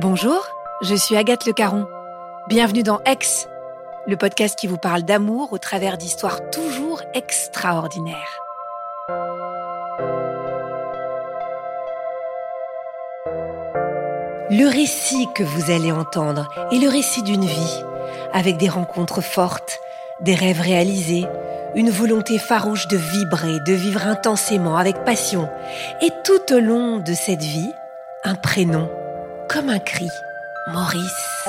Bonjour, je suis Agathe Le Caron. Bienvenue dans Ex, le podcast qui vous parle d'amour au travers d'histoires toujours extraordinaires. Le récit que vous allez entendre est le récit d'une vie, avec des rencontres fortes, des rêves réalisés, une volonté farouche de vibrer, de vivre intensément, avec passion, et tout au long de cette vie, un prénom, comme un cri, Maurice.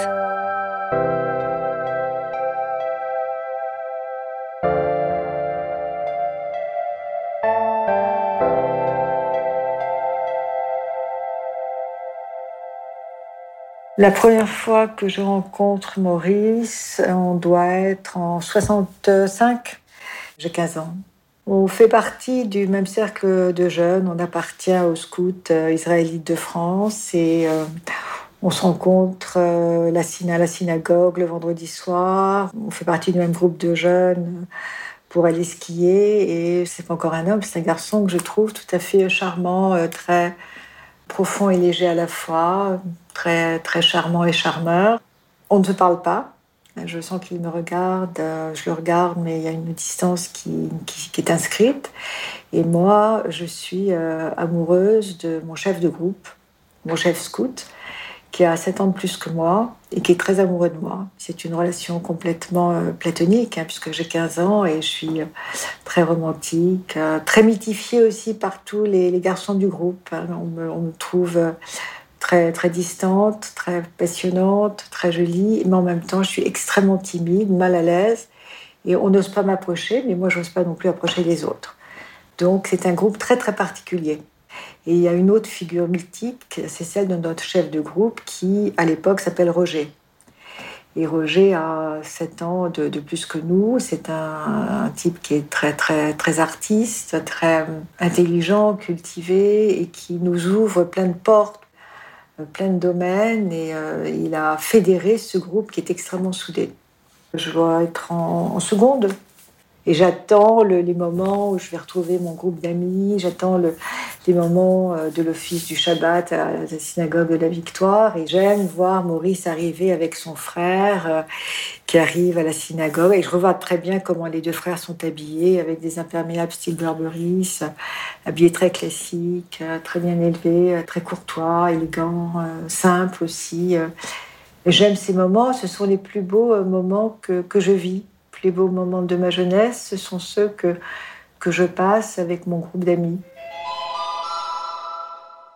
La première fois que je rencontre Maurice, on doit être en 65. J'ai 15 ans. On fait partie du même cercle de jeunes. On appartient au scout euh, israélite de France et euh, on se rencontre euh, à la synagogue le vendredi soir. On fait partie du même groupe de jeunes pour aller skier et c'est pas encore un homme, c'est un garçon que je trouve tout à fait charmant, très profond et léger à la fois, très, très charmant et charmeur. On ne se parle pas. Je sens qu'il me regarde, euh, je le regarde, mais il y a une distance qui, qui, est inscrite. Et moi, je suis euh, amoureuse de mon chef de groupe, mon chef scout, qui a 7 ans de plus que moi et qui est très amoureux de moi. C'est une relation complètement euh, platonique, hein, puisque j'ai 15 ans et je suis très romantique, très mythifiée aussi par tous les, garçons du groupe. Hein. On, me, on, me, trouve très, très distante, très passionnante, très jolie, mais en même temps, je suis extrêmement timide, mal à l'aise, et on n'ose pas m'approcher, mais moi, je n'ose pas non plus approcher les autres. Donc, c'est un groupe très, très particulier. Et il y a une autre figure mythique, c'est celle de notre chef de groupe qui, à l'époque, s'appelle Roger. Et Roger a 7 ans de, plus que nous. C'est un, type qui est très, très, très artiste, très intelligent, cultivé et qui nous ouvre plein de portes plein de domaines et euh, il a fédéré ce groupe qui est extrêmement soudé. Je dois être en, seconde et j'attends les moments où je vais retrouver mon groupe d'amis, j'attends le, les moments euh, de l'office du Shabbat à la synagogue de la Victoire et j'aime voir Maurice arriver avec son frère euh, qui arrive à la synagogue et je revois très bien comment les deux frères sont habillés avec des imperméables style Burberry, habillés très classiques, euh, très bien élevés, très courtois, élégants, simples aussi. J'aime ces moments, ce sont les plus beaux moments que, que je vis. Les beaux moments de ma jeunesse, ce sont ceux que, que je passe avec mon groupe d'amis.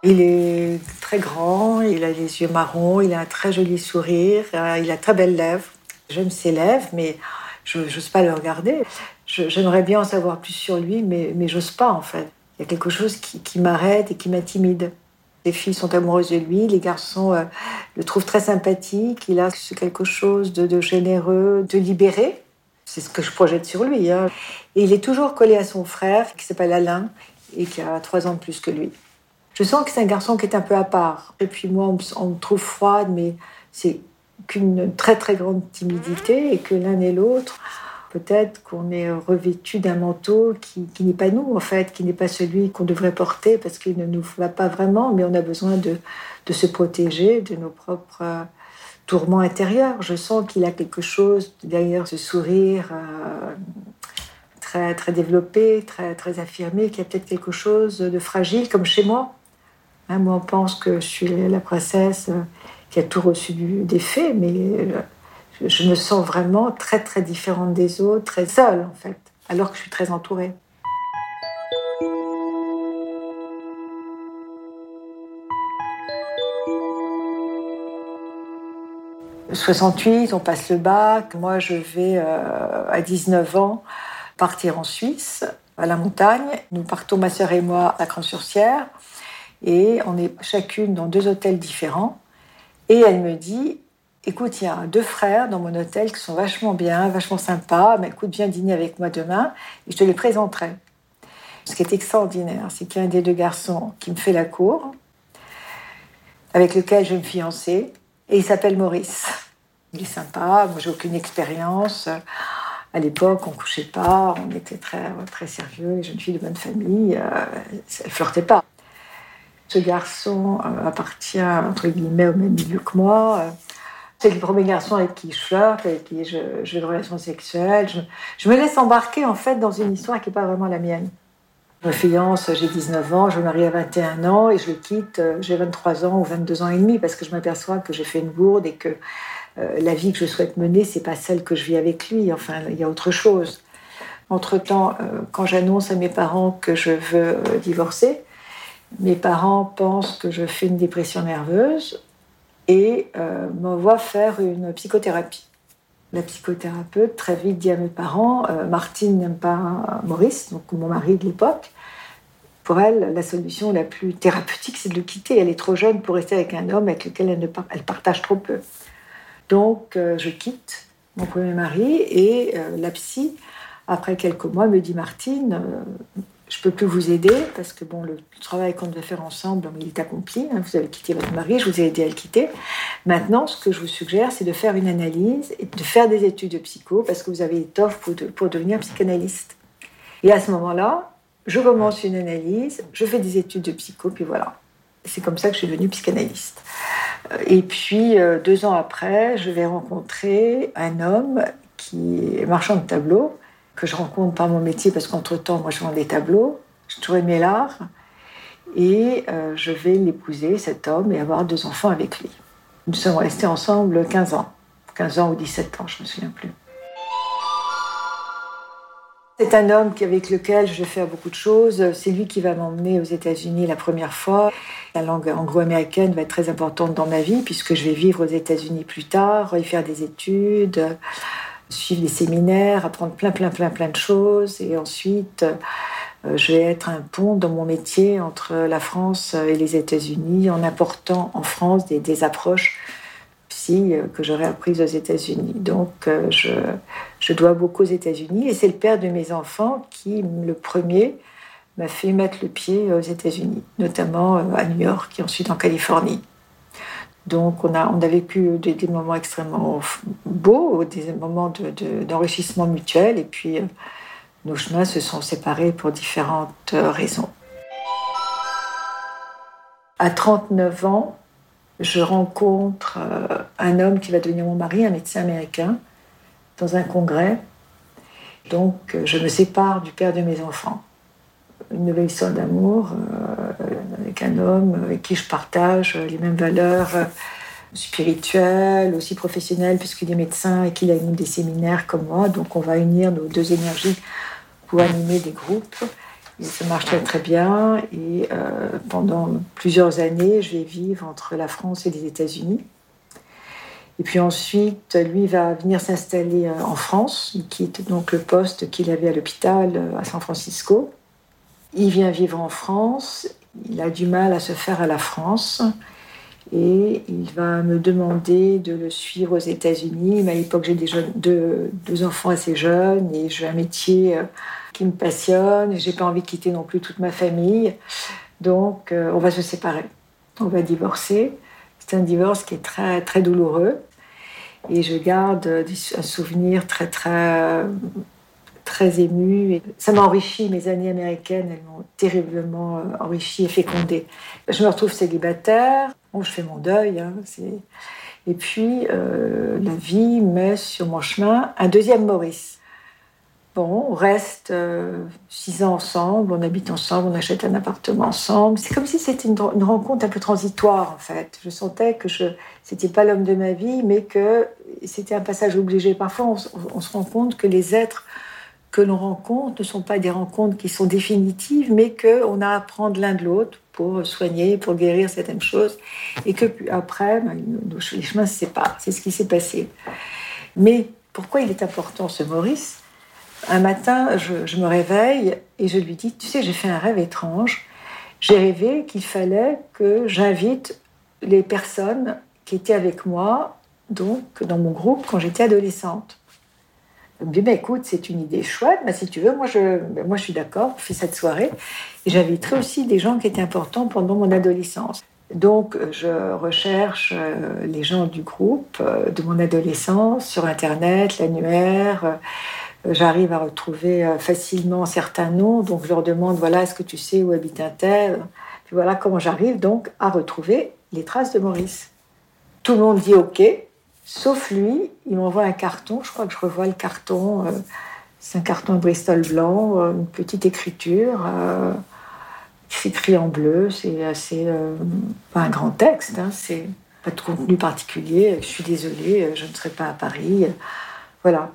Il est très grand, il a les yeux marrons, il a un très joli sourire, euh, il a très belles lèvres. J'aime ses lèvres, mais je n'ose pas le regarder. J'aimerais bien en savoir plus sur lui, mais, mais j'ose pas en fait. Il y a quelque chose qui, m'arrête et qui m'intimide. Les filles sont amoureuses de lui, les garçons euh, le trouvent très sympathique. Il a quelque chose de, généreux, de libéré. C'est ce que je projette sur lui. Hein. Et il est toujours collé à son frère, qui s'appelle Alain, et qui a trois ans de plus que lui. Je sens que c'est un garçon qui est un peu à part. Et puis moi, on me, trouve froide, mais c'est qu'une très très grande timidité et que l'un et l'autre, peut-être qu'on est revêtu d'un manteau qui, n'est pas nous en fait, qui n'est pas celui qu'on devrait porter parce qu'il ne nous va pas vraiment, mais on a besoin de, de se protéger de nos propres tourments intérieurs. Je sens qu'il a quelque chose derrière ce sourire. Euh, très, très développé, très, très affirmé, qu'il y a peut-être quelque chose de fragile, comme chez moi. Hein, moi, on pense que je suis la princesse euh, qui a tout reçu des fées, mais euh, je me sens vraiment très, très différente des autres, très seule, en fait, alors que je suis très entourée. « 68, on passe le bac. Moi, je vais euh, à 19 ans partir en Suisse, à la montagne. Nous partons, ma sœur et moi, à Cran-sur-Sierre. Et on est chacune dans deux hôtels différents. Et elle me dit Écoute, il y a deux frères dans mon hôtel qui sont vachement bien, vachement sympas. Mais écoute, viens dîner avec moi demain et je te les présenterai. Ce qui est extraordinaire, c'est qu'il y a un des deux garçons qui me fait la cour, avec lequel je vais me fiancer, et il s'appelle Maurice. Il est sympa, moi j'ai aucune expérience. À l'époque, on couchait pas, on était très, très sérieux, les jeunes filles de bonne famille, euh, elles flirtaient pas. Ce garçon euh, appartient, entre guillemets, au même milieu que moi. C'est le premier garçon avec qui je flirte, avec qui je, j'ai une relation sexuelle. Je, me laisse embarquer, en fait, dans une histoire qui n'est pas vraiment la mienne. Je me fiance, j'ai 19 ans, je me marie à 21 ans et je le quitte, j'ai 23 ans ou 22 ans et demi parce que je m'aperçois que j'ai fait une bourde et que euh, la vie que je souhaite mener, c'est pas celle que je vis avec lui. Enfin, il y a autre chose. Entre-temps, euh, quand j'annonce à mes parents que je veux euh, divorcer, mes parents pensent que je fais une dépression nerveuse et m'envoient faire une psychothérapie. La psychothérapeute très vite dit à mes parents Martine n'aime pas Maurice, donc mon mari de l'époque. Pour elle, la solution la plus thérapeutique, c'est de le quitter. Elle est trop jeune pour rester avec un homme avec lequel elle, ne, elle partage trop peu. Donc, euh, je quitte mon premier mari et euh, la psy, après quelques mois, me dit Martine, euh, je peux plus vous aider parce que bon, le travail qu'on devait faire ensemble, il est accompli. Hein, vous avez quitté votre mari, je vous ai aidé à le quitter. Maintenant, ce que je vous suggère, c'est de faire une analyse et de faire des études de psycho parce que vous avez étoffe pour, pour devenir psychanalyste. Et à ce moment-là, je commence une analyse, je fais des études de psycho, puis voilà. C'est comme ça que je suis devenue psychanalyste. Et puis, euh, deux ans après, je vais rencontrer un homme qui est marchand de tableaux, que je rencontre par mon métier, parce qu'entre-temps, moi, je vends des tableaux. J'ai toujours aimé l'art. Et euh, je vais l'épouser, cet homme, et avoir deux enfants avec lui. Nous sommes restés ensemble 15 ans. 15 ans ou 17 ans, je ne me souviens plus. C'est un homme avec lequel je vais faire beaucoup de choses. C'est lui qui va m'emmener aux États-Unis la première fois. La langue anglo-américaine va être très importante dans ma vie puisque je vais vivre aux États-Unis plus tard, y faire des études, suivre des séminaires, apprendre plein, plein, plein, plein de choses. Et ensuite, euh, je vais être un pont dans mon métier entre la France et les États-Unis en apportant en France des, des approches que j'aurais apprises aux États-Unis. Donc, euh, je, je dois beaucoup aux États-Unis et c'est le père de mes enfants qui, le premier, m'a fait mettre le pied aux États-Unis, notamment euh, à New York et ensuite en Californie. Donc on a, on a vécu des, moments extrêmement beaux, des moments d'enrichissement mutuel, et puis euh, nos chemins se sont séparés pour différentes raisons. À 39 ans, je rencontre un homme qui va devenir mon mari, un médecin américain, dans un congrès. Donc je me sépare du père de mes enfants une nouvelle histoire d'amour euh, avec un homme avec qui je partage les mêmes valeurs euh, spirituelles, aussi professionnelles, puisqu'il est médecin et qu'il anime des séminaires comme moi. Donc on va unir nos deux énergies pour animer des groupes. Ça marche très très bien. Et euh, pendant plusieurs années, je vais vivre entre la France et les États-Unis. Et puis ensuite, lui va venir s'installer en France. Il quitte donc le poste qu'il avait à l'hôpital à San Francisco. Il vient vivre en France, il a du mal à se faire à la France et il va me demander de le suivre aux États-Unis. À l'époque, j'ai deux, deux, enfants assez jeunes et j'ai un métier euh, qui me passionne. J'ai pas envie de quitter non plus toute ma famille. Donc, euh, on va se séparer. On va divorcer. C'est un divorce qui est très, très douloureux. Et je garde un souvenir très, très très émue. Et ça m'a enrichi. Mes années américaines, elles m'ont terriblement euh, enrichi et fécondée. Je me retrouve célibataire. Bon, je fais mon deuil. Hein, et puis, euh, la vie met sur mon chemin un deuxième Maurice. Bon, on reste euh, six ans ensemble, on habite ensemble, on achète un appartement ensemble. C'est comme si c'était une, rencontre un peu transitoire, en fait. Je sentais que je c'était pas l'homme de ma vie, mais que c'était un passage obligé. Parfois, on, se rend compte que les êtres que l'on rencontre ne sont pas des rencontres qui sont définitives, mais qu'on a à apprendre l'un de l'autre pour soigner, pour guérir certaines choses, et que après, ben, les chemins se séparent. C'est ce qui s'est passé. Mais pourquoi il est important ce Maurice? Un matin, je, me réveille et je lui dis, tu sais, j'ai fait un rêve étrange. j'ai rêvé qu'il fallait que j'invite les personnes qui étaient avec moi, donc dans mon groupe, quand j'étais adolescente. Je me dis, bah, écoute, c'est une idée chouette, mais si tu veux, moi je, bah, moi, je suis d'accord, on fait cette soirée. Et j'inviterai aussi des gens qui étaient importants pendant mon adolescence. Donc, je recherche euh, les gens du groupe euh, de mon adolescence sur Internet, l'annuaire. Euh, j'arrive à retrouver facilement certains noms, donc je leur demande voilà, est-ce que tu sais où habite un tel? Puis voilà comment j'arrive donc à retrouver les traces de Maurice. Tout le monde dit OK, sauf lui. Il m'envoie un carton. Je crois que je revois le carton. C'est un carton Bristol blanc, une petite écriture c'est écrit en bleu, c'est assez. Euh, pas un grand texte, hein, c'est pas de contenu particulier. Je suis désolée, je ne serai pas à Paris. Voilà.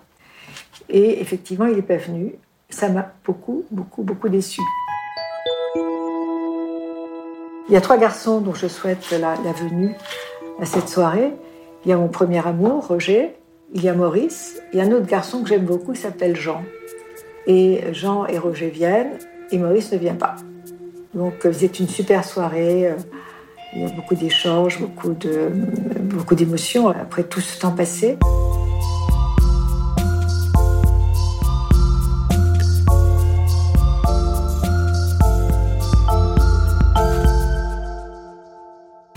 Et effectivement, il n'est pas venu. Ça m'a beaucoup, beaucoup, beaucoup déçu. Il y a trois garçons dont je souhaite la, venue à cette soirée. Il y a mon premier amour, Roger. Il y a Maurice. Il y a un autre garçon que j'aime beaucoup, il s'appelle Jean. Et Jean et Roger viennent, et Maurice ne vient pas. Donc c'est une super soirée. Euh, il y a beaucoup d'échanges, beaucoup de, beaucoup d'émotions après tout ce temps passé.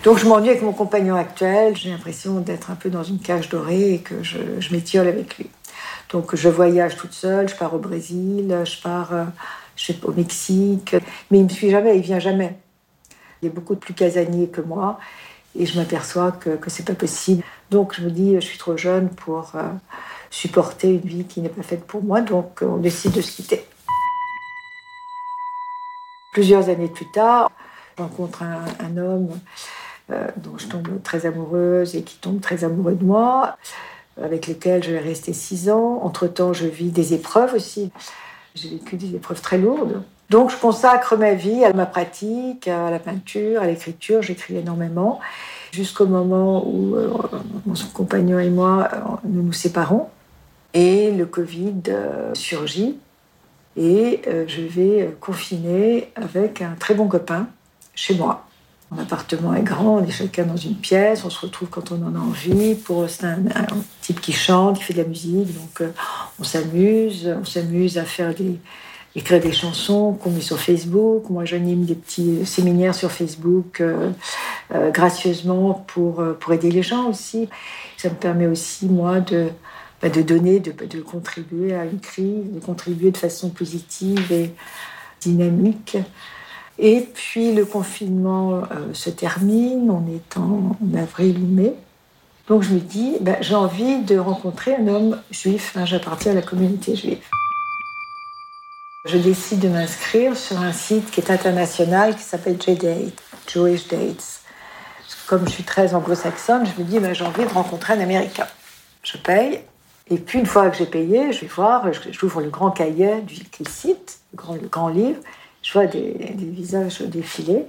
Donc je m'ennuie avec mon compagnon actuel. J'ai l'impression d'être un peu dans une cage dorée et que je, m'étiole avec lui. Donc je voyage toute seule, je pars au Brésil, je pars euh, au Mexique, mais il ne me suit jamais, il vient jamais. Il est beaucoup plus casanier que moi et je m'aperçois que, que c'est pas possible. Donc je me dis, je suis trop jeune pour euh, supporter une vie qui n'est pas faite pour moi, donc on décide de se quitter. Plusieurs années plus tard, je rencontre un, homme dont je tombe très amoureuse et qui tombe très amoureux de moi, avec lequel je vais rester six ans. Entre-temps, je vis des épreuves aussi. J'ai vécu des épreuves très lourdes. Donc je consacre ma vie à ma pratique, à la peinture, à l'écriture. J'écris énormément jusqu'au moment où euh, mon compagnon et moi euh, nous nous séparons et le Covid euh, surgit et je vais confiner avec un très bon copain chez moi. Mon appartement est grand, on est chacun dans une pièce, on se retrouve quand on en a envie. Pour c'est un, type qui chante, qui fait de la musique, donc euh, on s'amuse, on s'amuse à faire écrire des chansons qu'on met sur Facebook. Moi, j'anime des petits séminaires sur Facebook euh, euh, gracieusement pour pour aider les gens aussi. Ça me permet aussi moi de bah, de donner, de contribuer à une crise, de contribuer de façon positive et dynamique. Et puis le confinement euh, se termine, on est en, avril ou mai. Donc je me dis, ben, j'ai envie de rencontrer un homme juif, j'appartiens à la communauté juive. Je décide de m'inscrire sur un site qui est international, qui s'appelle JDate, Jewish Dates. Comme je suis très anglo-saxonne, je me dis, ben, j'ai envie de rencontrer un Américain. Je paye, et puis une fois que j'ai payé, je vais voir, j'ouvre le grand cahier du site, le grand livre, je vois des, visages défiler,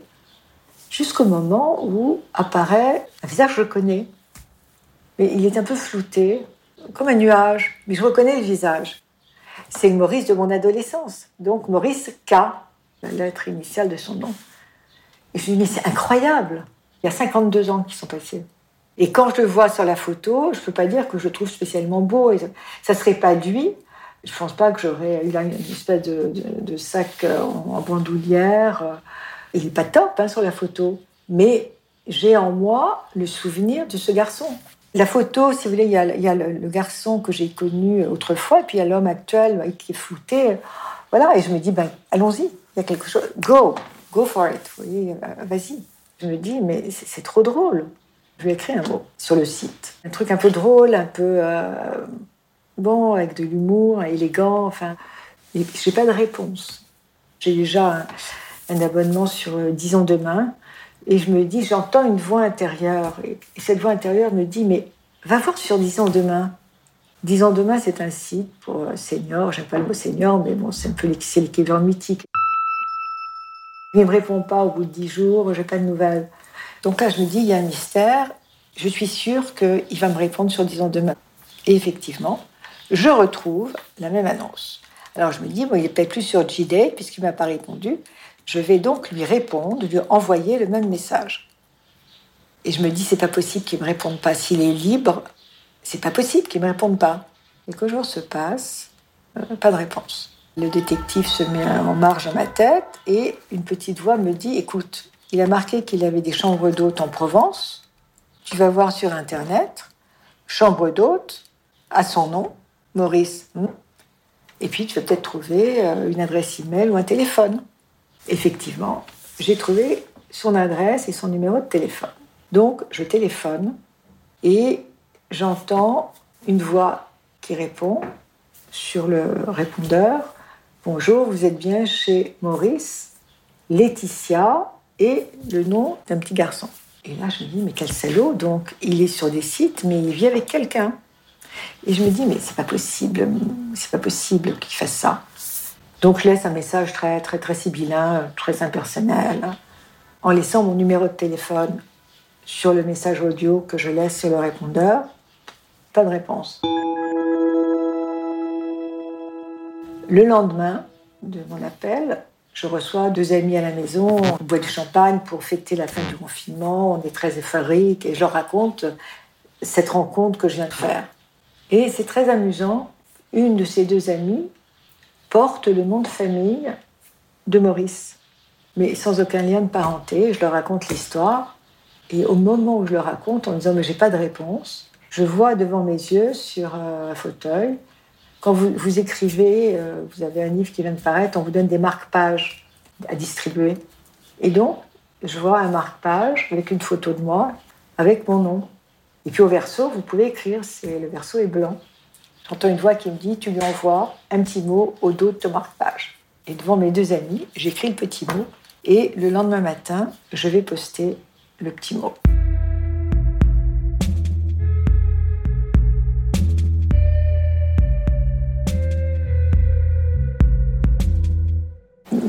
jusqu'au moment où apparaît un visage que je connais. Mais il est un peu flouté, comme un nuage, mais je reconnais le visage. C'est le Maurice de mon adolescence, donc Maurice K, la lettre initiale de son nom. Et je me dis, mais c'est incroyable, il y a 52 ans qui sont passés. Et quand je le vois sur la photo, je ne peux pas dire que je le trouve spécialement beau. ça serait pas lui, je ne pense pas que j'aurais eu une espèce de, sac euh, en, bandoulière. Euh. Il n'est pas top hein, sur la photo, mais j'ai en moi le souvenir de ce garçon. La photo, si vous voulez, il y a, le, garçon que j'ai connu autrefois, et puis il y a l'homme actuel qui est flouté. Voilà, et je me dis, ben, allons-y, il y a quelque chose. Go, go for it, vous voyez, euh, vas-y. Je me dis, mais c'est trop drôle. Je vais écrire un mot sur le site. Un truc un peu drôle, un peu avec de l'humour, élégant, enfin. J'ai pas de réponse. J'ai déjà un, abonnement sur 10 euh, ans demain, et je me dis, j'entends une voix intérieure, et, cette voix intérieure me dit, mais va voir sur 10 ans demain. 10 ans demain, c'est un site pour euh, seniors, j'aime pas le mot senior, mais bon, c'est un peu l'équivalent mythique. Il ne me répond pas au bout de 10 jours, j'ai pas de nouvelles. Donc là, je me dis, il y a un mystère, je suis sûre qu'il va me répondre sur 10 ans demain. Et effectivement, je retrouve la même annonce. Alors je me dis, bon, il n'est peut-être plus sur JDate puisqu'il m'a pas répondu. Je vais donc lui répondre, lui envoyer le même message. Et je me dis, c'est pas possible qu'il me réponde pas. S'il est libre, c'est pas possible qu'il me réponde pas. Quelques jours se passent, euh, pas de réponse. Le détective se met en marge à ma tête et une petite voix me dit Écoute, il a marqué qu'il avait des chambres d'hôtes en Provence. Tu vas voir sur Internet, chambre d'hôte, à son nom, Maurice. Hmm. Et puis tu vas peut-être trouver euh, une adresse email ou un téléphone. Effectivement, j'ai trouvé son adresse et son numéro de téléphone. Donc je téléphone et j'entends une voix qui répond sur le répondeur Bonjour, vous êtes bien chez Maurice, Laetitia et le nom d'un petit garçon. Et là, je me dis, mais quel salaud Donc, il est sur des sites, mais il vit avec quelqu'un. Et je me dis, mais c'est pas possible, c'est pas possible qu'il fasse ça. Donc, je laisse un message très, très, très sibyllin, très impersonnel, en laissant mon numéro de téléphone sur le message audio que je laisse sur le répondeur. Pas de réponse. Le lendemain de mon appel, je reçois deux amis à la maison, on boit du champagne pour fêter la fin du confinement, on est très euphorique et je leur raconte cette rencontre que je viens de faire. Et c'est très amusant, une de ces deux amies porte le nom de famille de Maurice, mais sans aucun lien de parenté. Je leur raconte l'histoire et au moment où je le raconte, en disant mais j'ai pas de réponse, je vois devant mes yeux sur un fauteuil quand vous, vous écrivez, euh, vous avez un livre qui vient de paraître, on vous donne des marque-pages à distribuer. Et donc, je vois un marque-page avec une photo de moi, avec mon nom. Et puis au verso, vous pouvez écrire, c'est, le verso est blanc. J'entends une voix qui me dit, tu lui envoies un petit mot au dos de ton marque-page. Et devant mes deux amis, j'écris le petit mot. Et le lendemain matin, je vais poster le petit mot.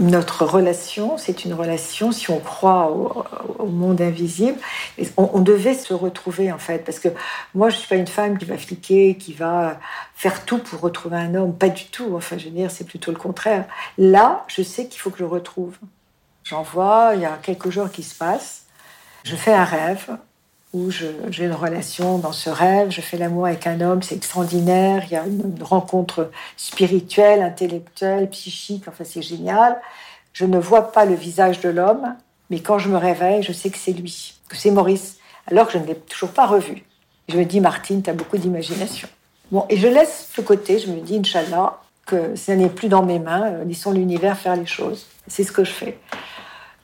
Notre relation, c'est une relation, si on croit au, monde invisible, on, devait se retrouver en fait, parce que moi je suis pas une femme qui va fliquer, qui va faire tout pour retrouver un homme, pas du tout. Enfin, je veux dire, c'est plutôt le contraire. Là, je sais qu'il faut que je retrouve. J'en vois, il y a quelques jours qui se passent. Je fais un rêve où j'ai une relation dans ce rêve, je fais l'amour avec un homme, c'est extraordinaire, il y a une, rencontre spirituelle, intellectuelle, psychique, enfin c'est génial. Je ne vois pas le visage de l'homme, mais quand je me réveille, je sais que c'est lui, que c'est Maurice, alors que je ne l'ai toujours pas revu. Je me dis, Martine, tu as beaucoup d'imagination. Bon, et je laisse ce côté, je me dis, Inch'Allah, que ça n'est plus dans mes mains, euh, laissons l'univers faire les choses. C'est ce que je fais.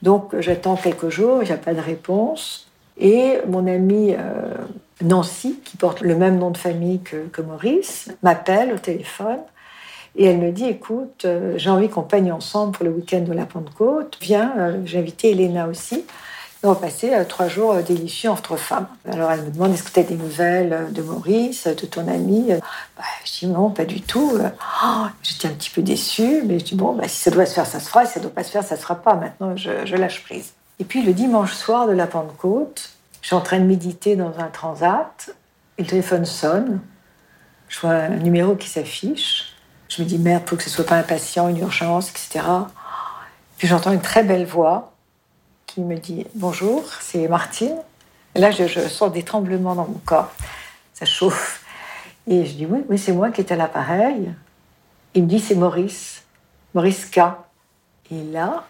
Donc j'attends quelques jours, il n'y a pas de réponse. Et mon amie euh, Nancy, qui porte le même nom de famille que, Maurice, m'appelle au téléphone et elle me dit Écoute, euh, j'ai envie qu'on peigne ensemble pour le week-end de la Pentecôte. Viens, euh, j'ai invité Elena aussi. on va passer trois jours délicieux entre femmes. Alors elle me demande Est-ce que tu as des nouvelles de Maurice, de ton ami bah, Je dis Non, pas du tout. Oh, j'étais un petit peu déçue, mais je dis Bon, bah, si ça doit se faire, ça se fera. Si ça ne doit pas se faire, ça ne se fera pas. Maintenant, je lâche prise. Et puis le dimanche soir de la Pentecôte, je suis en train de méditer dans un transat, le téléphone sonne, je vois un numéro qui s'affiche, je me dis merde, faut que ce soit pas un patient, une urgence, etc. Puis j'entends une très belle voix qui me dit bonjour, c'est Martine. Là, je, sens des tremblements dans mon corps, ça chauffe. Et je dis oui, oui, c'est moi qui est à l'appareil. Il me dit c'est Maurice, Maurice K. Et là,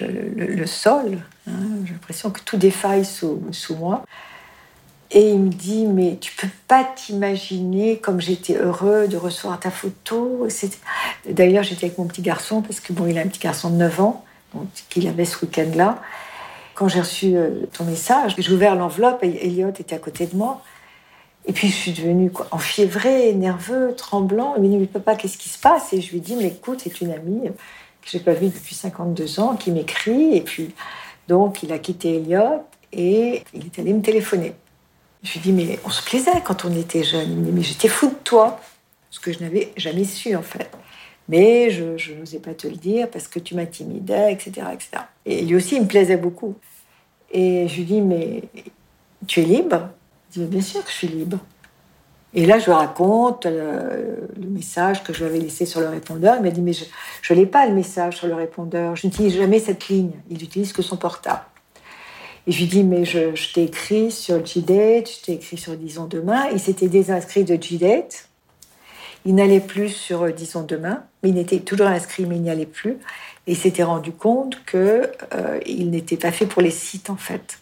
le, sol. Hein, j'ai l'impression que tout défaille sous, moi. Et il me dit, mais tu peux pas t'imaginer comme j'étais heureux de recevoir ta photo. D'ailleurs, j'étais avec mon petit garçon, parce que bon, il a un petit garçon de 9 ans, qu'il avait ce week-end-là. Quand j'ai reçu euh, ton message, j'ai ouvert l'enveloppe et Elliot était à côté de moi. Et puis je suis devenue quoi, enfiévrée, nerveux, tremblant. Il me dit, mais papa, qu'est-ce qui se passe? Et je lui dis, mais écoute, c'est une amie que j'ai pas vu depuis 52 ans, qui m'écrit. Et puis, donc, il a quitté Elliot et il est allé me téléphoner. Je lui dis, mais on se plaisait quand on était jeunes. Il me dit, mais j'étais fou de toi. Ce que je n'avais jamais su, en fait. Mais je, n'osais pas te le dire parce que tu m'intimidais, etc., etc. Et lui aussi, il me plaisait beaucoup. Et je lui dis, mais tu es libre? Il dit, bien sûr que je suis libre. Et là, je lui raconte euh, le message que je lui avais laissé sur le répondeur. Il m'a dit, mais je ne l'ai pas, le message sur le répondeur. Je n'utilise jamais cette ligne. Il n'utilise que son portable. Et je lui dis, mais je, t'ai écrit sur G-Date, je t'ai écrit sur Disons Demain. Il s'était désinscrit de G-Date. Il n'allait plus sur euh, Disons Demain, mais il était toujours inscrit, mais il n'y allait plus. Et il s'était rendu compte qu'il euh, n'était pas fait pour les sites, en fait.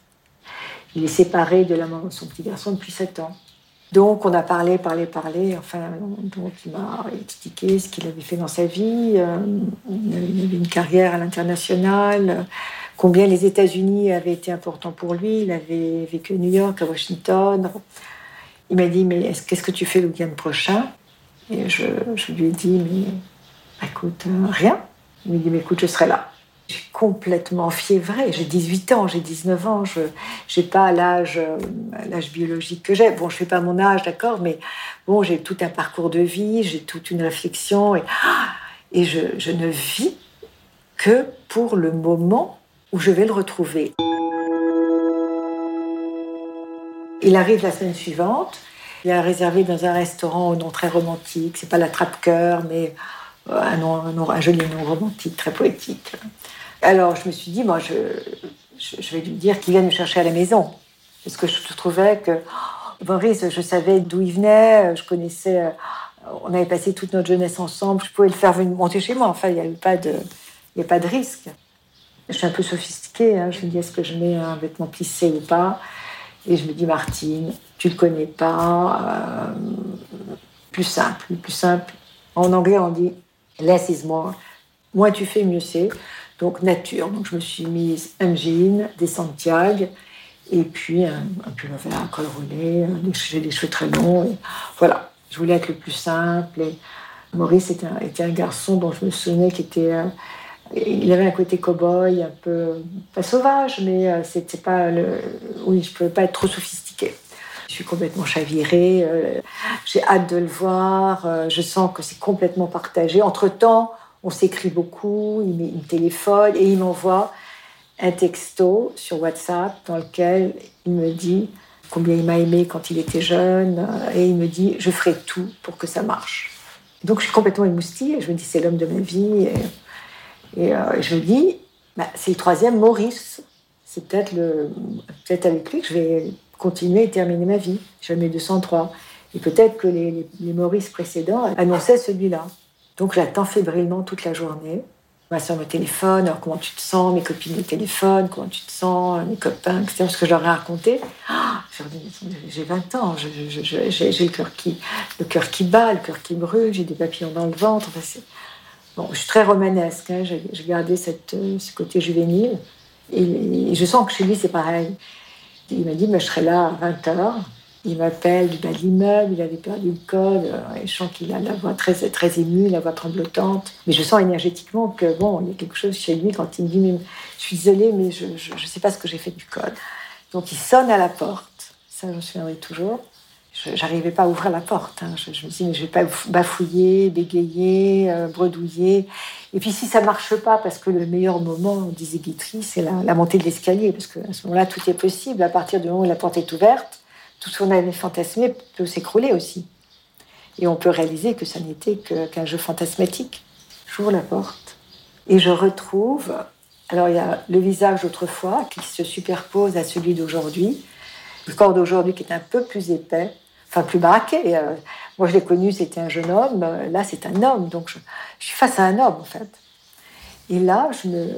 Il est séparé de la maman de son petit garçon depuis 7 ans. Donc on a parlé, parlé, parlé. Enfin, donc il m'a expliqué ce qu'il avait fait dans sa vie. Euh, il avait une carrière à l'international. Combien les États-Unis avaient été importants pour lui. Il avait vécu à New York, à Washington. Il m'a dit mais qu'est-ce que tu fais le week-end prochain? Et je, lui ai dit mais écoute euh, rien. Il m'a dit mais écoute je serai là. Suis complètement fiévrée. J'ai 18 ans, j'ai 19 ans. Je n'ai pas l'âge euh, l'âge biologique que j'ai. Bon, je ne fais pas mon âge, d'accord, mais bon, j'ai tout un parcours de vie, j'ai toute une réflexion. Et, je ne vis que pour le moment où je vais le retrouver. Il arrive la semaine suivante. Il a réservé dans un restaurant au nom très romantique. C'est pas la trappe-cœur, mais euh, un, nom, un, joli nom romantique, très poétique. Alors je me suis dit, moi, je, je, vais lui dire qu'il vienne me chercher à la maison. Parce que je trouvais que Boris, je savais d'où il venait, je connaissais, euh, on avait passé toute notre jeunesse ensemble, je pouvais le faire venir monter chez moi. Enfin, il n'y avait pas de, il a pas de risque. Je suis un peu sophistiquée, hein. je me dis est-ce que je mets un vêtement plissé ou pas? Et je me dis Martine, tu le connais pas, euh, plus simple, plus simple. En anglais, on dit less is more. Moins tu fais, mieux c'est. Donc nature. Donc je me suis mise un jean, des Santiago, et puis un, un pullover à col roulé, j'ai des cheveux très longs. Voilà, je voulais être le plus simple. Maurice était un, un garçon dont je me souvenais qui était... Euh, il avait un côté cow-boy, un peu, pas sauvage, mais euh, c'était pas le... Oui, je pouvais pas être trop sophistiquée. Je suis complètement chavirée, euh, j'ai hâte de le voir, je sens que c'est complètement partagé. Entre-temps, on s'écrit beaucoup, il, me téléphone et il m'envoie un texto sur WhatsApp dans lequel il me dit combien il m'a aimé quand il était jeune et il me dit je ferai tout pour que ça marche. Donc je suis complètement émoustillée, je me dis c'est l'homme de ma vie et, euh, je me dis bah, c'est le troisième Maurice, c'est peut-être le peut-être avec lui que je vais continuer et terminer ma vie. Je mets 203 et peut-être que les, les Maurice précédents annonçaient celui-là. Donc j'attends fébrilement toute la journée. Ma soeur me téléphone, alors comment tu te sens, mes copines me téléphonent, comment tu te sens, mes copains, etc. Parce que je leur ai raconté. Ah, j'ai 20 ans, j'ai le cœur qui, le qui bat, le cœur qui brûle, j'ai des papillons dans le ventre. bon, je suis très romanesque, hein, j'ai gardé euh, ce côté juvénile. Et, je sens que chez lui, c'est pareil. Il m'a dit, mais je serai là à 20 h il m'appelle du bas de l'immeuble, il avait perdu le code, euh, je sens qu'il a la voix très, très émue, la voix tremblotante. Mais je sens énergétiquement que, bon, il y a quelque chose chez lui quand il me dit, je suis désolée, mais je ne sais pas ce que j'ai fait du code. Donc il sonne à la porte, ça je me souviendrai toujours. Je n'arrivais pas à ouvrir la porte. Hein. Je, me dis, mais je vais pas bafouiller, bégayer, euh, bredouiller. Et puis si ça marche pas, parce que le meilleur moment, disait Guitry, c'est la montée de l'escalier, parce qu'à ce moment-là, tout est possible. À partir du moment où la porte est ouverte, tout ce qu'on avait fantasmé peut s'écrouler aussi. Et on peut réaliser que ça n'était qu'un jeu fantasmatique. J'ouvre la porte et je retrouve. Alors, il y a le visage d'autrefois qui se superpose à celui d'aujourd'hui. Le corps d'aujourd'hui qui est un peu plus épais, enfin plus baraqué. Euh, moi, je l'ai connu, c'était un jeune homme. Là, c'est un homme. Donc, je, suis face à un homme, en fait. Et là, je me.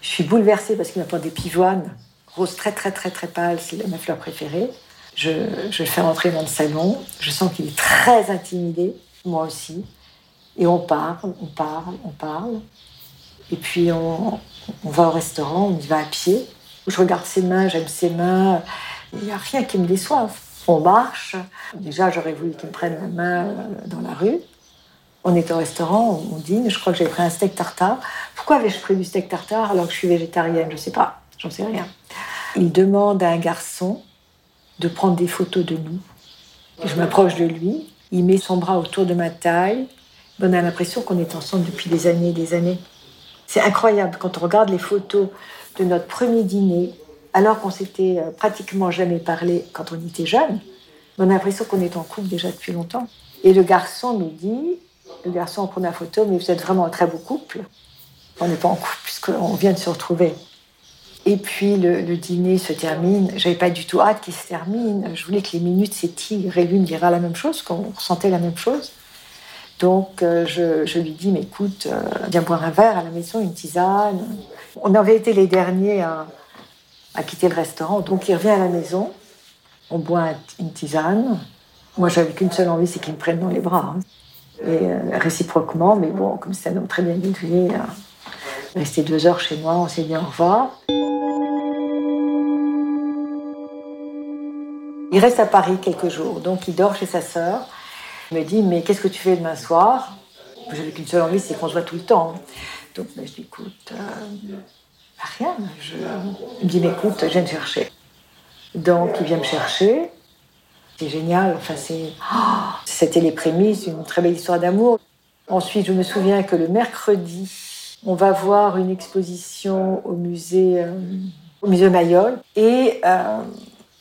Je suis bouleversée parce qu'il m'a pas des pivoines rose très très très très pâle, c'est ma fleur préférée. Je, je le fais rentrer dans le salon, je sens qu'il est très intimidé, moi aussi. Et on parle, on parle, on parle. Et puis on, on va au restaurant, on y va à pied. Je regarde ses mains, j'aime ses mains. Il n'y a rien qui me déçoive. On marche. Déjà, j'aurais voulu qu'il me prenne la main euh, dans la rue. On est au restaurant, on dîne. Je crois que j'ai pris un steak tartare. Pourquoi avais-je pris du steak tartare alors que je suis végétarienne? Je ne sais pas. J'en sais rien. Il demande à un garçon de prendre des photos de nous. Je m'approche de lui, il met son bras autour de ma taille. On a l'impression qu'on est ensemble depuis des années et des années. C'est incroyable quand on regarde les photos de notre premier dîner, alors qu'on s'était euh, pratiquement jamais parlé quand on était jeune. On a l'impression qu'on est en couple déjà depuis longtemps. Et le garçon nous dit, le garçon en première photo, mais vous êtes vraiment un très beau couple. On n'est pas en couple puisqu'on vient de se retrouver. Et puis le, dîner se termine. J'avais pas du tout hâte qu'il se termine. Je voulais que les minutes s'étirent. Et lui me dira la même chose, qu'on ressentait la même chose. Donc euh, je, lui dis, mais écoute, euh, viens boire un verre à la maison, une tisane. On avait été les derniers à, quitter le restaurant. Donc il revient à la maison. On boit une tisane. Moi, j'avais qu'une seule envie, c'est qu'il me prenne dans les bras. Hein. Et euh, réciproquement, mais bon, comme c'est un homme très bien élevé, resté deux heures chez moi, on s'est dit au revoir. Il reste à Paris quelques jours, donc il dort chez sa sœur. Il me dit, mais qu'est-ce que tu fais demain soir? J'avais qu'une seule envie, c'est qu'on se voit tout le temps. Donc ben, je dis, écoute, euh, rien. Je... Il me dit, mais écoute, je viens te chercher. Donc il vient me chercher. C'est génial. Enfin, c'est... Oh, c'était les prémices d'une très belle histoire d'amour. Ensuite, je me souviens que le mercredi, on va voir une exposition au musée, euh, au musée Mayol. Et euh,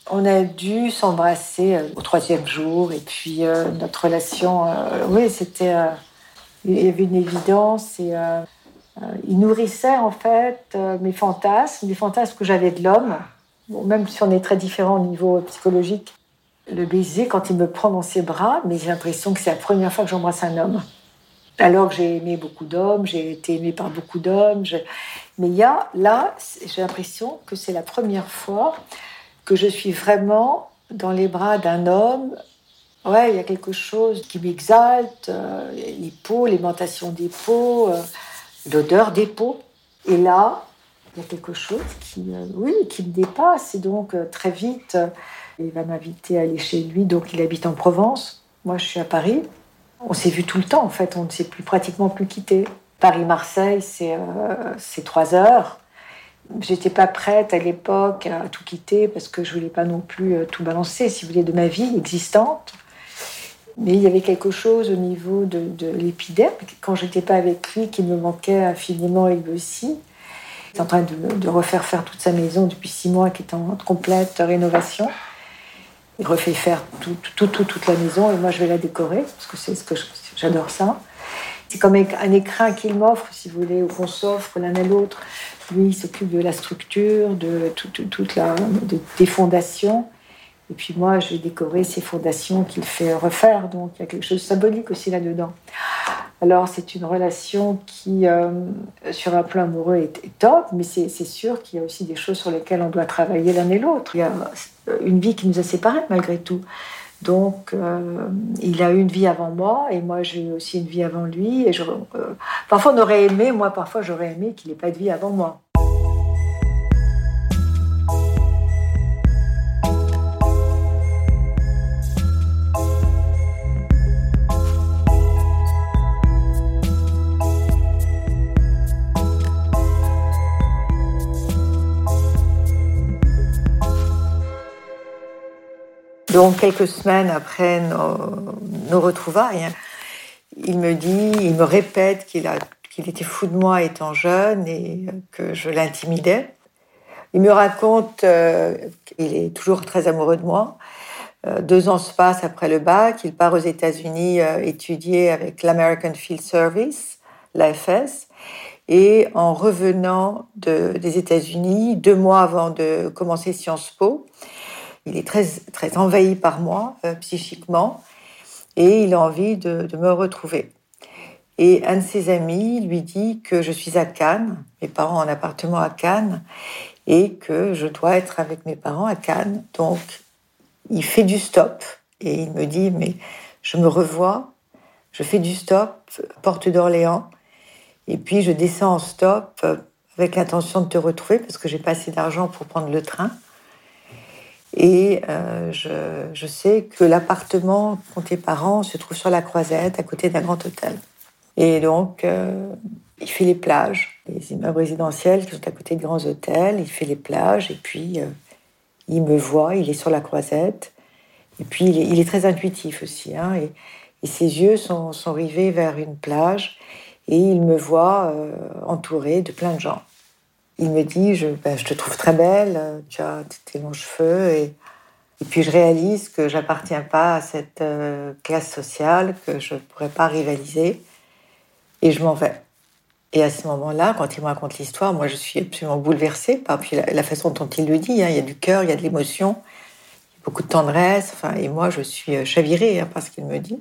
on a dû s'embrasser euh, au troisième jour. Et puis notre relation, oui, c'était. il y avait une évidence. Et, il nourrissait en fait mes fantasmes, les fantasmes que j'avais de l'homme. même si on est très différents au niveau psychologique, le baiser, quand il me prend dans ses bras, mais j'ai l'impression que c'est la première fois que j'embrasse un homme. Alors que j'ai aimé beaucoup d'hommes, j'ai été aimée par beaucoup d'hommes. Mais il y a, là, j'ai l'impression que c'est la première fois que je suis vraiment dans les bras d'un homme. Ouais, il y a quelque chose qui m'exalte, euh, les peaux, l'aimantation des peaux, euh, l'odeur des peaux. Et là, il y a quelque chose qui, euh, oui, qui me dépasse. Et donc, très vite, il va m'inviter à aller chez lui. Donc, il habite en Provence. Moi, je suis à Paris. On s'est vu tout le temps, en fait. On ne s'est plus pratiquement plus quitté. Paris-Marseille, c'est trois heures. J'étais pas prête à l'époque à tout quitter parce que je voulais pas non plus euh, tout balancer, si vous voulez, de ma vie existante. Mais il y avait quelque chose au niveau de, de l'épiderme, quand j'étais pas avec lui, qui me manquait infiniment lui aussi. Il est en train de, refaire faire toute sa maison depuis six mois, qui est en complète rénovation. Il refait faire tout, tout, toute la maison et moi je vais la décorer parce que c'est ce que j'adore ça. C'est comme un écrin qu'il m'offre, si vous voulez, ou qu'on s'offre l'un à l'autre. Lui, il s'occupe de la structure, de toute la, des fondations. Et puis moi, je vais décorer ces fondations qu'il fait refaire. Donc il y a quelque chose de symbolique aussi là-dedans. Alors c'est une relation qui, euh, sur un plan amoureux, est, top, mais c'est sûr qu'il y a aussi des choses sur lesquelles on doit travailler l'un et l'autre. Une vie qui nous a séparés malgré tout. Donc, euh, il a eu une vie avant moi et moi j'ai eu aussi une vie avant lui. Et je, euh, parfois on aurait aimé, moi parfois j'aurais aimé qu'il n'ait pas de vie avant moi. Donc, quelques semaines après nos, retrouvailles, il me dit, il me répète qu'il qu'il était fou de moi étant jeune et que je l'intimidais. Il me raconte euh, qu'il est toujours très amoureux de moi. Euh, deux ans se passent après le bac. Il part aux États-Unis euh, étudier avec l'American Field Service, l'AFS. Et en revenant des États-Unis, deux mois avant de commencer Sciences Po, il est très, très envahi par moi euh, psychiquement et il a envie de, me retrouver. Et un de ses amis lui dit que je suis à Cannes, mes parents un appartement à Cannes, et que je dois être avec mes parents à Cannes. Donc, il fait du stop et il me dit, mais je me revois, je fais du stop, porte d'Orléans, et puis je descends en stop euh, avec l'intention de te retrouver parce que j'ai pas assez d'argent pour prendre le train. Et euh, je, sais que l'appartement pour tes parents se trouve sur la croisette, à côté d'un grand hôtel. Et donc, euh, il fait les plages, les immeubles résidentiels qui sont à côté de grands hôtels. Il fait les plages et puis euh, il me voit, il est sur la croisette. Et puis, il est, très intuitif aussi. Hein, et, ses yeux sont, sont, rivés vers une plage et il me voit entouré de plein de gens il me dit je, ben, je te trouve très belle, tu as tes longs cheveux et Et puis je réalise que j'appartiens pas à cette euh, classe sociale, que je ne pourrais pas rivaliser, et je m'en vais. Et à ce moment-là, quand il me raconte l'histoire, moi je suis absolument bouleversée par puis la, façon dont il le dit. Hein. Il y a du cœur, il y a de l'émotion, beaucoup de tendresse. Et moi je suis euh, chavirée hein, par ce qu'il me dit.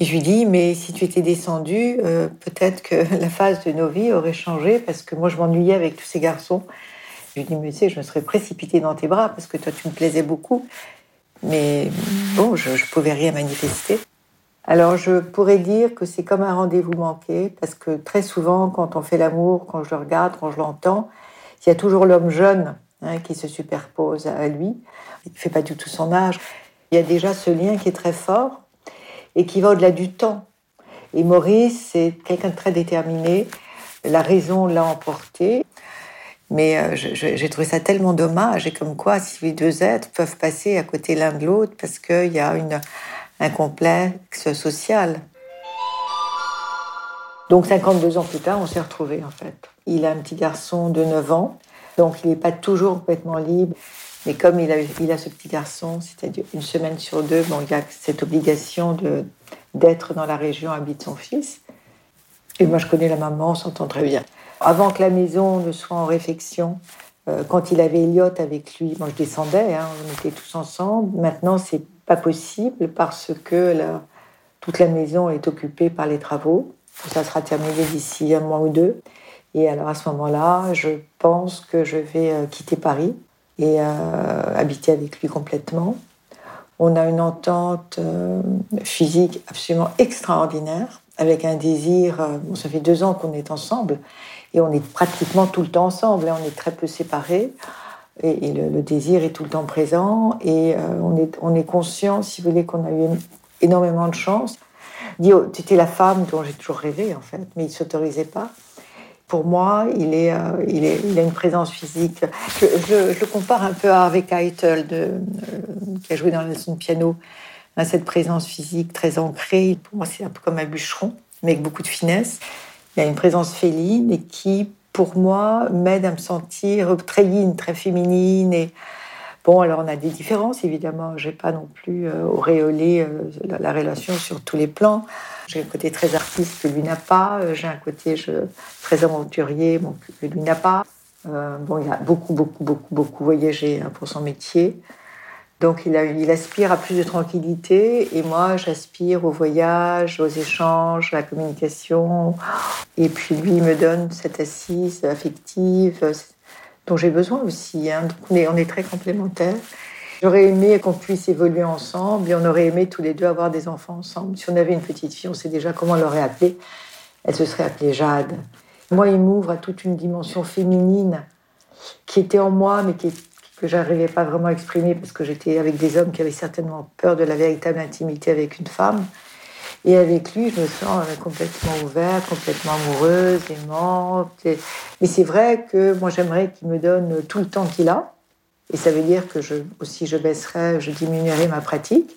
Je lui dis, mais si tu étais descendu, euh, peut-être que la phase de nos vies aurait changé parce que moi je m'ennuyais avec tous ces garçons. Je lui dis, mais tu sais, je me serais précipitée dans tes bras parce que toi, tu me plaisais beaucoup. Mais bon, je ne pouvais rien manifester. Alors, je pourrais dire que c'est comme un rendez-vous manqué parce que très souvent, quand on fait l'amour, quand je le regarde, quand je l'entends, il y a toujours l'homme jeune hein, qui se superpose à lui. Il ne fait pas du tout son âge. Il y a déjà ce lien qui est très fort et qui va au-delà du temps. Et Maurice, c'est quelqu'un de très déterminé. La raison l'a emporté. Mais euh, j'ai trouvé ça tellement dommage, et comme quoi, si les deux êtres peuvent passer à côté l'un de l'autre parce qu'il y a une, un complexe social. Donc 52 ans plus tard, on s'est retrouvés en fait. Il a un petit garçon de 9 ans, donc il n'est pas toujours complètement libre. Mais comme il a, il a ce petit garçon, c'est-à-dire une semaine sur deux, bon, il a cette obligation d'être dans la région habite son fils. Et moi, je connais la maman, on s'entend très bien. Avant que la maison ne soit en réfection, euh, quand il avait Elliot avec lui, je descendais, hein, on était tous ensemble. Maintenant, c'est pas possible parce que toute la maison est occupée par les travaux. Ça sera terminé d'ici un mois ou deux. Et alors à ce moment-là, je pense que je vais euh, quitter Paris et euh, habiter avec lui complètement. On a une entente physique absolument extraordinaire, avec un désir. bon, ça fait deux ans qu'on est ensemble, et on est pratiquement tout le temps ensemble, hein. on est très peu séparés. Et, le, désir est tout le temps présent. Et euh, on, est, on est conscient, si vous voulez, qu'on a eu énormément de chance. Tu étais la femme dont j'ai toujours rêvé, en fait, mais il ne s'autorisait pas. Pour moi, euh, il, est, il a une présence physique. Je, le compare un peu à Harvey Keitel, euh, qui a joué dans la leçon de piano. Cette présence physique très ancrée, pour moi, c'est un peu comme un bûcheron, mais avec beaucoup de finesse. Il a une présence féline et qui, pour moi, m'aide à me sentir très yin, très féminine. Et bon, alors on a des différences, évidemment. Je n'ai pas non plus euh, auréolé euh, la, relation sur tous les plans. J'ai un côté très artiste que lui n'a pas. Euh, j'ai un côté très aventurier que lui n'a pas. bon, il a beaucoup, beaucoup, beaucoup, beaucoup voyagé hein, pour son métier. Donc il, il, aspire à plus de tranquillité et moi j'aspire au voyage, aux échanges, à la communication. Et puis lui il me donne cette assise affective euh, j'ai besoin aussi. Hein. On est, est très complémentaires. J'aurais aimé qu'on puisse évoluer ensemble et on aurait aimé tous les deux avoir des enfants ensemble. Si on avait une petite fille, on sait déjà comment on l'aurait appelée. Elle se serait appelée Jade. Moi, il m'ouvre à toute une dimension féminine qui était en moi, mais qui que j'arrivais pas vraiment à exprimer parce que j'étais avec des hommes qui avaient certainement peur de la véritable intimité avec une femme. Et avec lui, je me sens euh, complètement ouverte, complètement amoureuse, aimante. Mais c'est vrai que moi, j'aimerais qu'il me donne tout le temps qu'il a. Et ça veut dire que je, aussi je baisserais, je diminuerais ma pratique.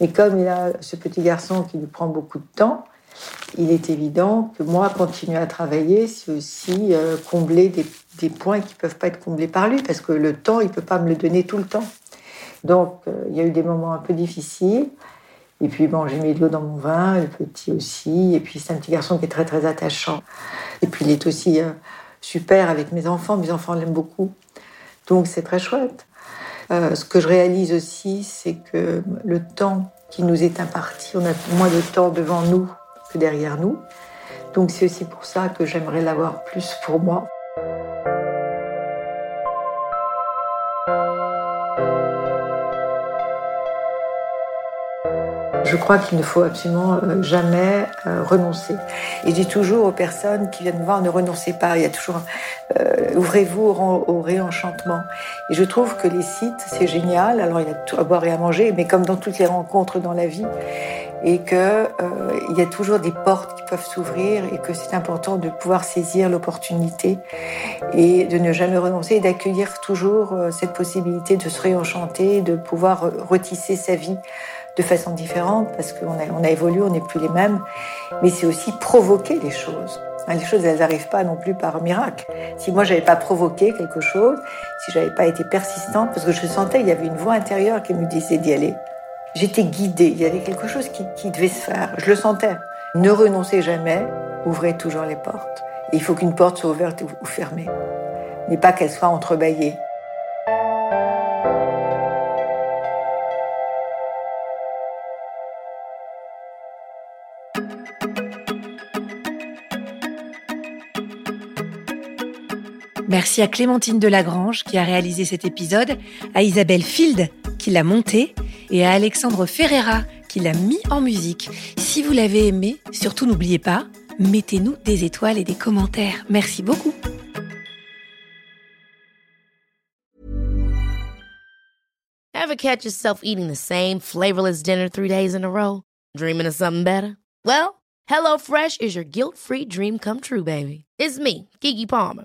Mais comme il a ce petit garçon qui lui prend beaucoup de temps, il est évident que moi, continuer à travailler, c'est aussi euh, combler des, des, points qui ne peuvent pas être comblés par lui, parce que le temps, il ne peut pas me le donner tout le temps. Donc, euh, il y a eu des moments un peu difficiles. Et puis, bon, j'ai mis de l'eau dans mon vin, le petit aussi. Et puis, c'est un petit garçon qui est très, très attachant. Et puis, il est aussi euh, super avec mes enfants. Mes enfants l'aiment beaucoup. Donc, c'est très chouette. ce que je réalise aussi, c'est que le temps qui nous est imparti, on a moins de temps devant nous que derrière nous. Donc c'est aussi pour ça que j'aimerais l'avoir plus pour moi. Je crois qu'il ne faut absolument euh, jamais euh, renoncer. Et je dis toujours aux personnes qui viennent me voir, ne renoncez pas. Il y a toujours, euh, ouvrez-vous au, réenchantement. Et je trouve que les sites, c'est génial. Alors il y a tout à boire et à manger, mais comme dans toutes les rencontres dans la vie, et qu'il euh, y a toujours des portes qui peuvent s'ouvrir et que c'est important de pouvoir saisir l'opportunité et de ne jamais renoncer et d'accueillir toujours cette possibilité de se réenchanter, de pouvoir retisser sa vie de façon différente parce qu'on a, a évolué, on n'est plus les mêmes, mais c'est aussi provoquer les choses. Les choses, elles n'arrivent pas non plus par miracle. Si moi, j'avais pas provoqué quelque chose, si j'avais pas été persistante, parce que je sentais, il y avait une voix intérieure qui me disait d'y aller. J'étais guidée, il y avait quelque chose qui, devait se faire. Je le sentais. Ne renoncez jamais, ouvrez toujours les portes. Il faut qu'une porte soit ouverte ou fermée, mais pas qu'elle soit entrebâillée. Merci à Clémentine Delagrange qui a réalisé cet épisode, à Isabelle Field qui l'a monté et à Alexandre Ferreira qui l'a mis en musique. Si vous l'avez aimé, surtout n'oubliez pas, mettez-nous des étoiles et des commentaires. Merci beaucoup. Ever catch yourself eating the same flavorless dinner three days in a row? Dreaming of something better? Well, HelloFresh is your guilt-free dream come true, baby. It's me, Kiki Palmer.